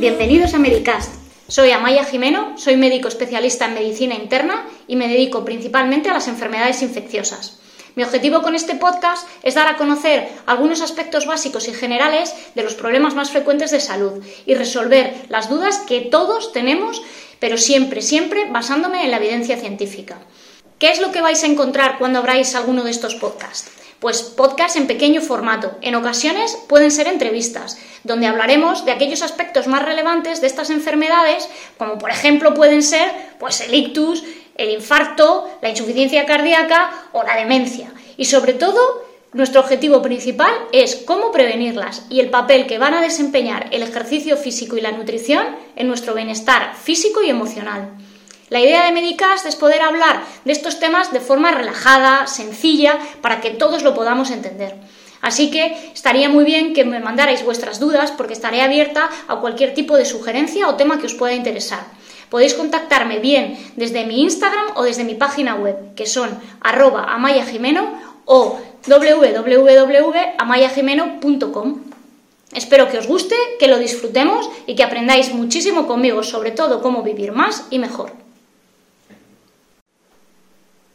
Medicast. Soy Amaya Jimeno, soy médico especialista en medicina interna y me dedico principalmente a las enfermedades infecciosas. Mi objetivo con este podcast es dar a conocer algunos aspectos básicos y generales de los problemas más frecuentes de salud y resolver las dudas que todos tenemos, pero siempre, siempre basándome en la evidencia científica. ¿Qué es lo que vais a encontrar cuando abráis alguno de estos podcasts? Pues podcasts en pequeño formato. En ocasiones pueden ser entrevistas, donde hablaremos de aquellos aspectos más relevantes de estas enfermedades, como por ejemplo pueden ser pues el ictus, el infarto, la insuficiencia cardíaca o la demencia. Y sobre todo, nuestro objetivo principal es cómo prevenirlas y el papel que van a desempeñar el ejercicio físico y la nutrición en nuestro bienestar físico y emocional. La idea de Medicast es poder hablar de estos temas de forma relajada, sencilla, para que todos lo podamos entender. Así que estaría muy bien que me mandarais vuestras dudas porque estaré abierta a cualquier tipo de sugerencia o tema que os pueda interesar. Podéis contactarme bien desde mi Instagram o desde mi página web, que son arroba amayajimeno o www.amayajimeno.com. Espero que os guste, que lo disfrutemos y que aprendáis muchísimo conmigo, sobre todo cómo vivir más y mejor.